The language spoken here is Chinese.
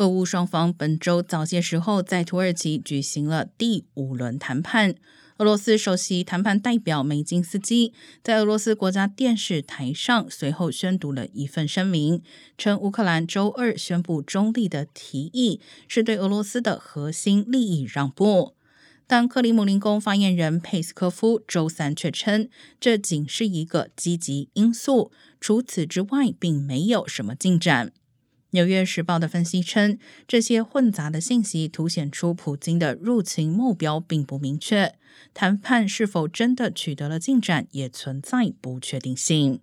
俄乌双方本周早些时候在土耳其举行了第五轮谈判。俄罗斯首席谈判代表梅金斯基在俄罗斯国家电视台上随后宣读了一份声明，称乌克兰周二宣布中立的提议是对俄罗斯的核心利益让步。但克里姆林宫发言人佩斯科夫周三却称，这仅是一个积极因素，除此之外并没有什么进展。纽约时报的分析称，这些混杂的信息凸显出普京的入侵目标并不明确，谈判是否真的取得了进展也存在不确定性。